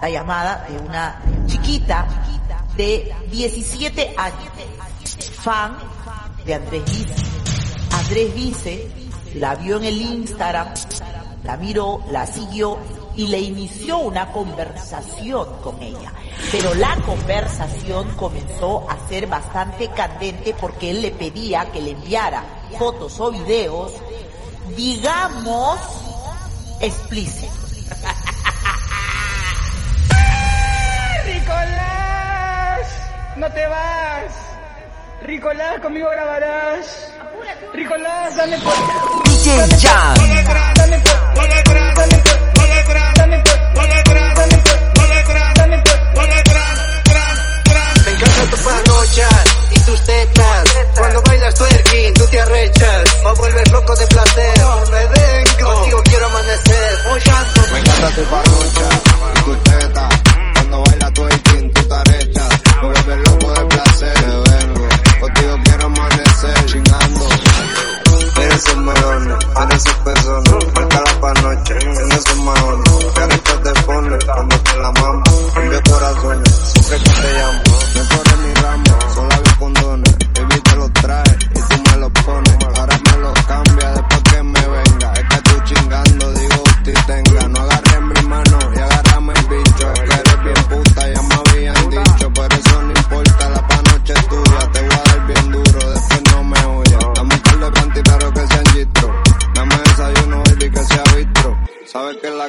la llamada de una chiquita de 17 años, fan de Andrés Vice. Andrés Vice la vio en el Instagram, la miró, la siguió y le inició una conversación con ella. Pero la conversación comenzó a ser bastante candente porque él le pedía que le enviara fotos o videos, digamos, explícitos. No te vas. Ricolás, conmigo grabarás. Ricolás, dame por... Dame por... Dame por... Dame por... Dame por... Dame por... Me encanta tu panocha y tus tetas.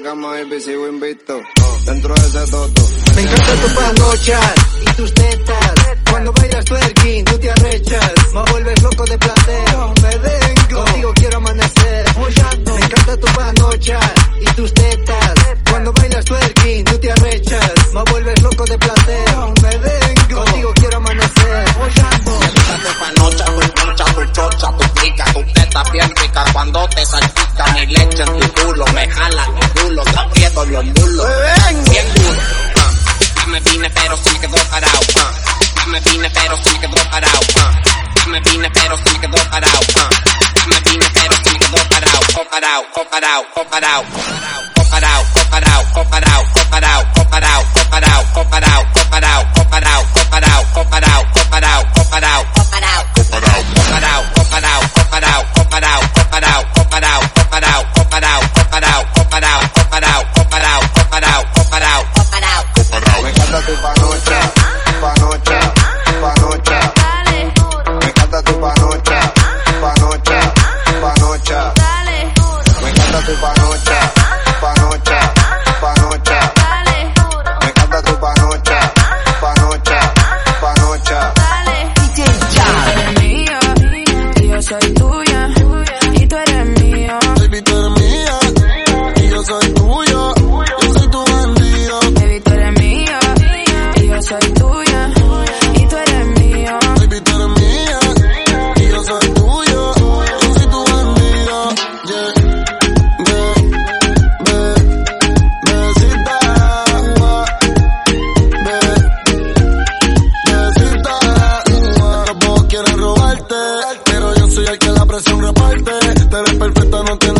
La cama, sigo invicto. Dentro de ese toto. Me encanta tu panocha y tus tetas. Cuando bailas twerking, tú te arrechas. Me vuelves loco de placer. Me vengo, contigo quiero amanecer. Follando. Me encanta tu panocha y tus tetas. Cuando bailas twerking, tú te arrechas. Me vuelves loco de placer. Me vengo, contigo quiero amanecer. Follando. tu panocha, tu concha, tu chocha, tu pica, tu teta bien rica cuando te salpica mi leche en tu culo, me jala mi culo, te aprieto los mulos, bien duro. ah. Dame vine pero se me quedó parado, ah. dame vine pero se me quedó parado, ah. dame vine pero se me quedó parado, ah. dame vine pero se me quedó parado, parado, oh, parado, oh, parado, oh, parado, el no tiene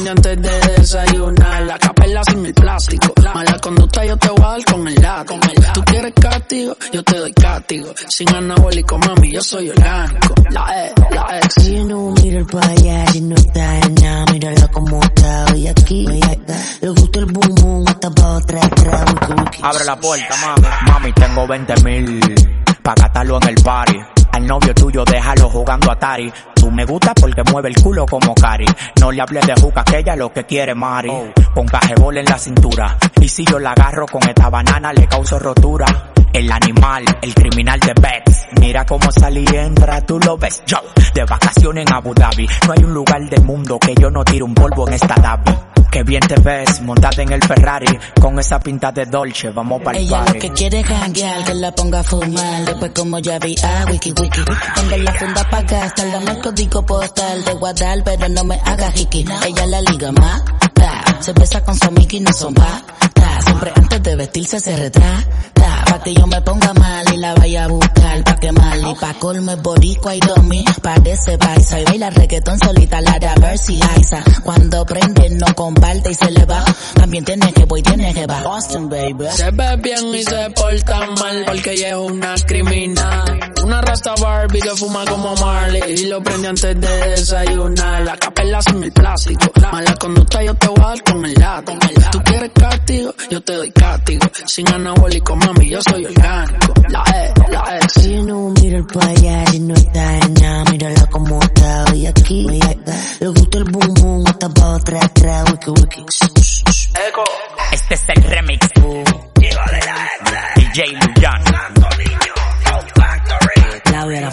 viene antes de desayunar. La capela sin el plástico. Mala conducta yo te voy a dar con el lago. Tú quieres castigo, yo te doy castigo. Sin anabólico, mami, yo soy orgánico. La E, la ex. Yo no miro para allá, yo no está en nada. Mírala como está hoy aquí. Hoy. Le gusta el boom boom, hasta para otra Abre la puerta, mami. Mami, tengo 20 mil. Pa' gastarlo en el party al novio tuyo déjalo jugando Atari. Tú me gustas porque mueve el culo como Cari. No le hables de juca que ella lo que quiere Mari. Con cajebol en la cintura. Y si yo la agarro con esta banana le causo rotura. El animal, el criminal de Bex. Mira cómo salí entra, tú lo ves. Yo, de vacaciones en Abu Dhabi. No hay un lugar del mundo que yo no tire un polvo en esta Dhabi. Que bien te ves, montada en el Ferrari. Con esa pinta de Dolce, vamos para el Ella lo que quiere janguear, que la ponga a fumar. Después como ya vi a wiki wiki. Tengo la funda pa' gastar, dame el código postal de Guadal, pero no me haga hiki. Ella la liga más, se besa con su amiga y no son pa. Siempre antes de vestirse se retrata. Pa' que yo me ponga mal y la vaya a buscar pa' que mal. Y pa' colmo es boricua y domi, parece paisa. Y baila reggaetón solita, la de Mercy Aiza. Cuando prende no comparte y se le va. También tiene que voy, tiene que va. Austin, baby. Se ve bien y se porta mal porque ella es una criminal. Barbie que fuma como Marley y lo prende antes de desayunar. La capela sin el plástico. Mala conducta yo te voy a dar con el látigo. Tú quieres castigo, yo te doy castigo. Sin anabólico, mami, yo soy orgánico. La E, la ex. Si no mira para allá y no está en nada, mírala como está hoy aquí. Le gusta el boom boom, está pa' otra atrás, wiki wiki. Este es el remix.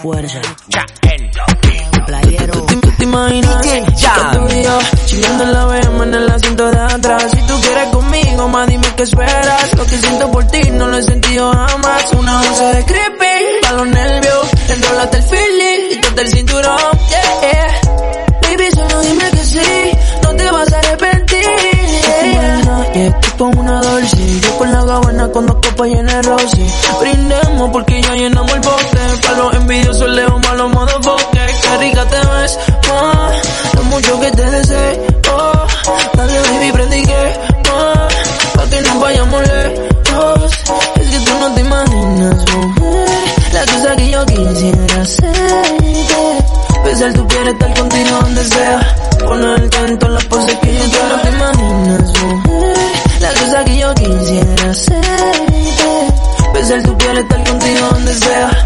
Fuerza, playero. ¿Tú te imaginas que tú y yo chillando en la BM en el asiento de atrás? Si tú quieres conmigo, más dime qué esperas. Lo que siento por ti no lo he sentido jamás. Una once de creepy, pa' los nervios. Enrólate el feeling, quítate el cinturón, yeah, yeah. Baby, solo dime que sí, no te vas a arrepentir. Yeah. Yeah, tú con una dulce, yo con la gabana con dos copas llenas de rosy. Brindemos porque ya llenamos el bote. Vamos a los motherfuckers. Qué rica te ves, ah, lo mucho que te deseo. Oh, dale baby, prende y que, ah, pa' que nos vayamos lejos. Es que tú no te imaginas, mujer, la cosa que yo quisiera hacerte. Besar tu piel, estar contigo donde sea. Ponerte en todas las poses que yo no te imaginas, mujer. La cosa que yo quisiera hacerte. Besar tu piel, estar contigo donde sea.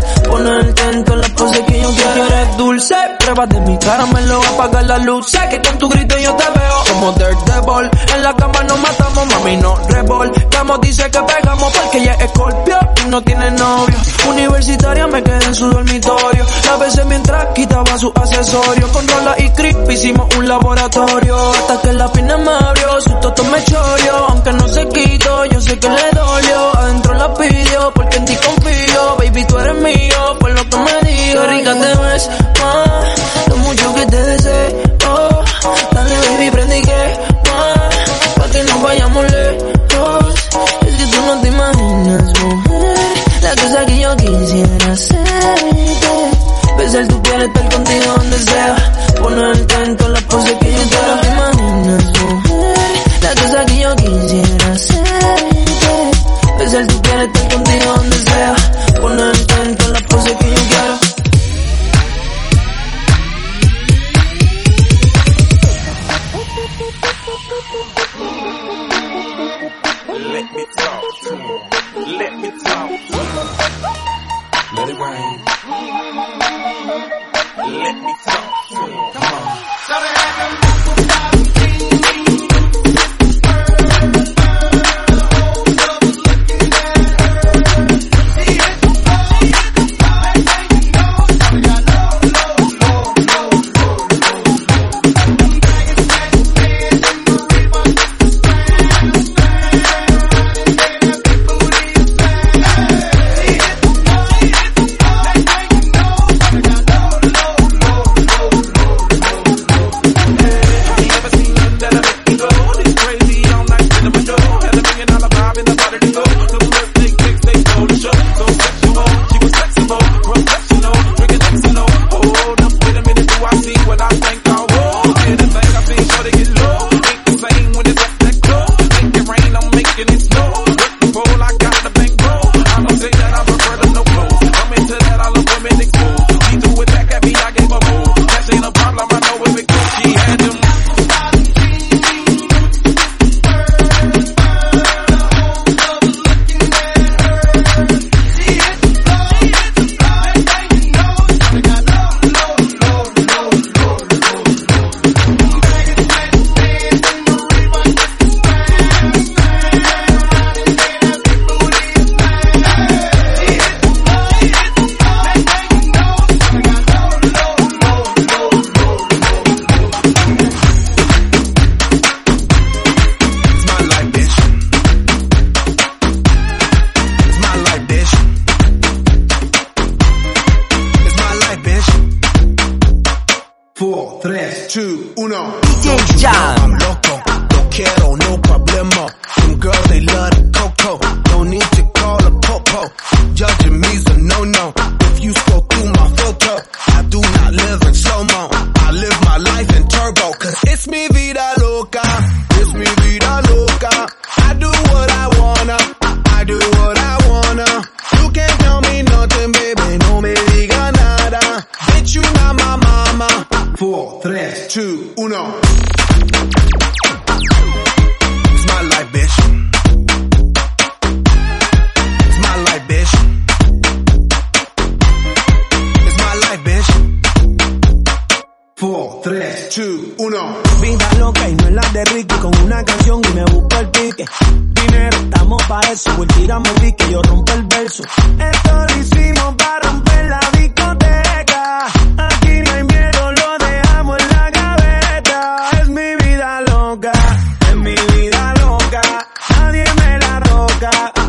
Dulce, prueba de mi cara, me lo apaga la luz. Sé que con tu grito yo te veo como Dirt Devil. En la cama nos matamos, mami, no revolvemos. Dice que pegamos porque ella es escorpio y no tiene novio. Universitaria me quedé en su dormitorio. La veces mientras quitaba su accesorio. Con Rola y Creep hicimos un laboratorio. Hasta que la pina me abrió, su toto me choreó. Aunque no se quitó, yo sé que le dolió. Adentro la pidió, porque en ti confío. Baby, tú eres mío, 3, 2, 1. My life, bitch. My life, bitch. It's my life, bitch. 4, 3, 2, 1. Vida loca y no es la de Ricky. Con una canción y me busco el pique. Dinero, estamos para eso. Pues el pique, yo rompo el verso. loca, es mi vida loca, nadie me la toca.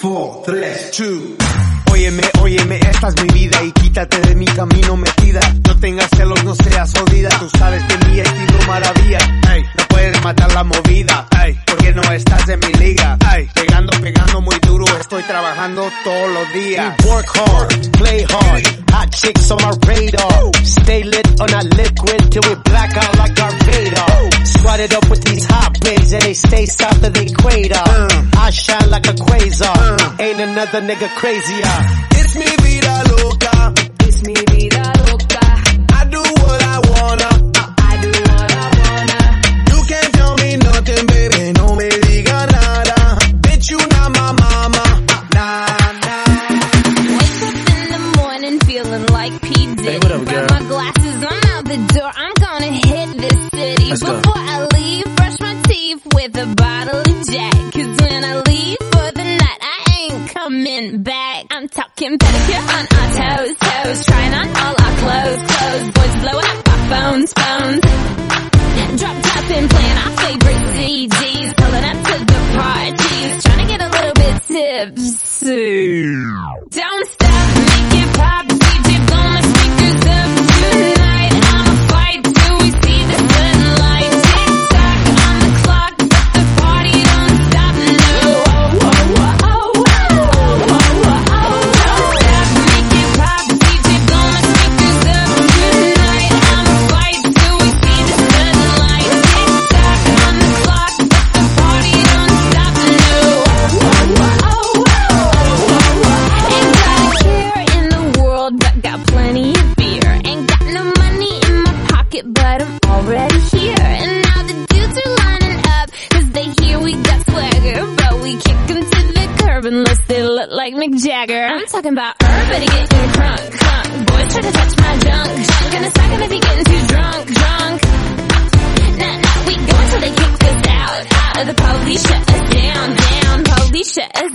four, three, two. Óyeme, óyeme, esta es mi vida y quítate de mi camino metida. No tengas celos, no seas jodida. Tú sabes que mi estilo maravilla. Ey, no puedes matar la movida. Ey, porque no estás en mi liga. Ey, pegando, pegando muy duro. Estoy trabajando todos los días. Work hard, play hard. Hot chicks on my radar. Stay lit on our liquid till we black out like our radar. Swatted up with these hot bays and they stay south of the equator. Uh. I shine like a quasar. Uh. Ain't another nigga crazier. Es mi vida loca. Es mi vida.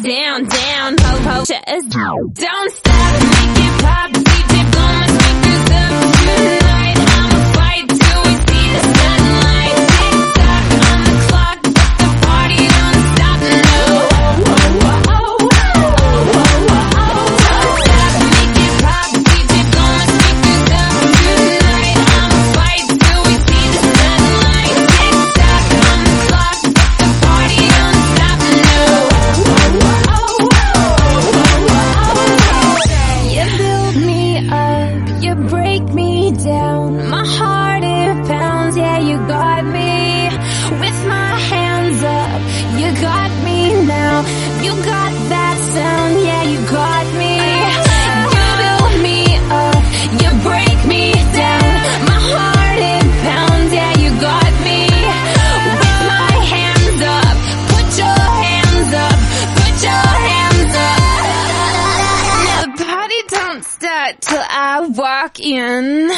down, down, ho, ho, shut down. Don't in.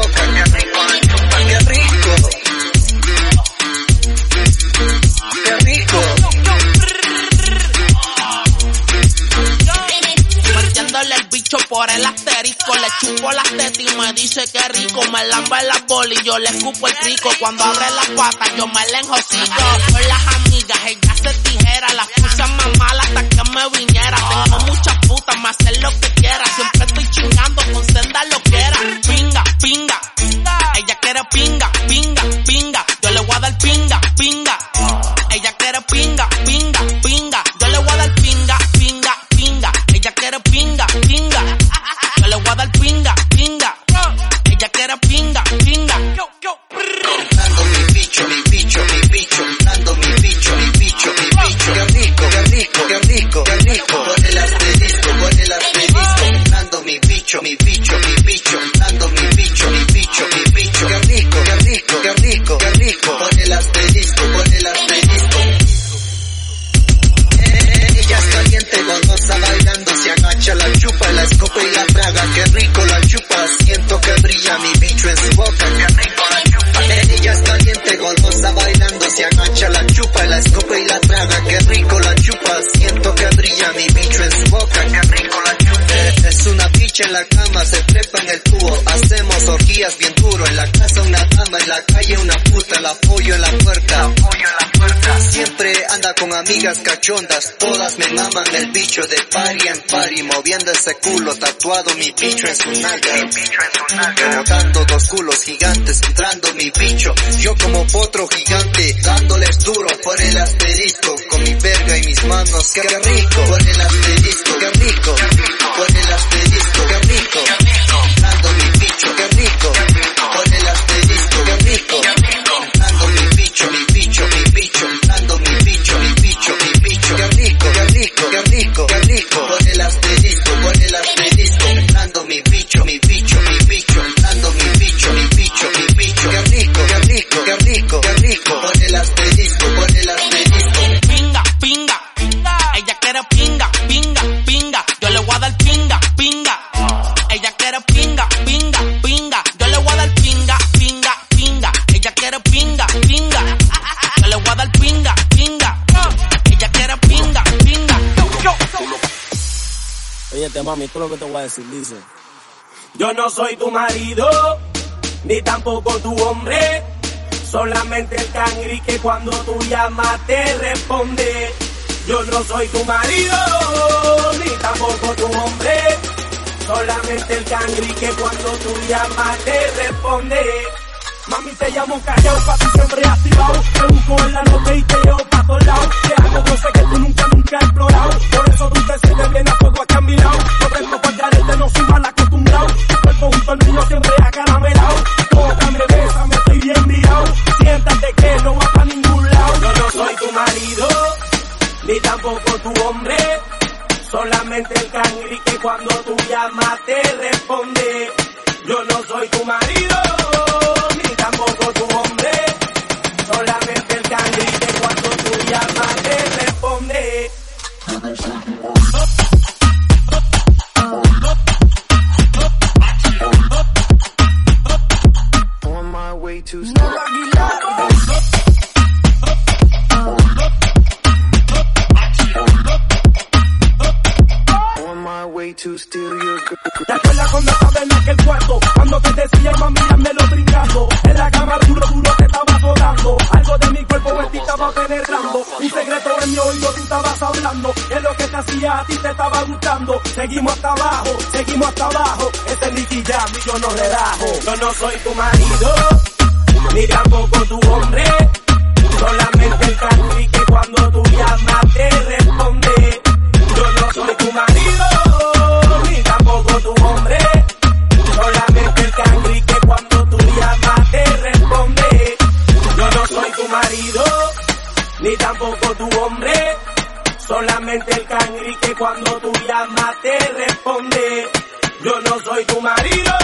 Boca, rico la rico. Rico. El bicho por el asterisco, le chupo las tetas y me dice que rico, me lamba la bola y yo le escupo el crico, cuando abre las patas yo me le enjocico, con las amigas ella se tijera, las puse más malas hasta que me viniera, tengo muchas putas, me hacen lo que quiera, siempre estoy chingando con senda Es una bicha en la cama, se trepa en el tubo, hacemos orgías bien duro, en la casa una dama, en la calle una puta, la apoyo en la puerta, Siempre anda con amigas cachondas, todas me maman el bicho de pari en pari, moviendo ese culo, tatuado mi bicho en su nalga. Botando dos culos gigantes, entrando mi bicho, yo como potro gigante, dándoles duro por el asterisco, con mi verga y mis manos, qué rico, por el asterisco, qué rico, por el asterisco, qué rico, mami, esto es lo que te voy a decir, dice. Yo no soy tu marido, ni tampoco tu hombre. Solamente el cangri que cuando tú llamas te responde. Yo no soy tu marido, ni tampoco tu hombre. Solamente el cangri que cuando tú llamas te responde. Mami, te llamo callao, pa' ti siempre activado. Te busco en la noche y te llevo pa' todos lados. Te hago cosas que tú nunca, nunca has explorado. Por eso tú te sientes bien a fuego aquí a mi lado. No tengo pa' carete, no soy mal acostumbrado. Tu cuerpo junto al mío siempre acaramelado. Tócame, bésame, estoy bien virado. Siéntate que no va pa' ningún lado. Yo no soy tu marido, ni tampoco tu hombre. Solamente el cangri que cuando tú llamas te Seguimos hasta abajo, seguimos hasta abajo. Este es y yo no relajo. Yo no soy tu marido, ni tampoco tu hombre. Solamente el cangri que cuando tú llamas te responde. Yo no soy tu marido, ni tampoco tu hombre. Solamente el cangri que cuando tú llamas te responde. Yo no soy tu marido, ni tampoco tu hombre. Solamente el cangri que cuando tú llamas te responde. Yo no soy tu marido.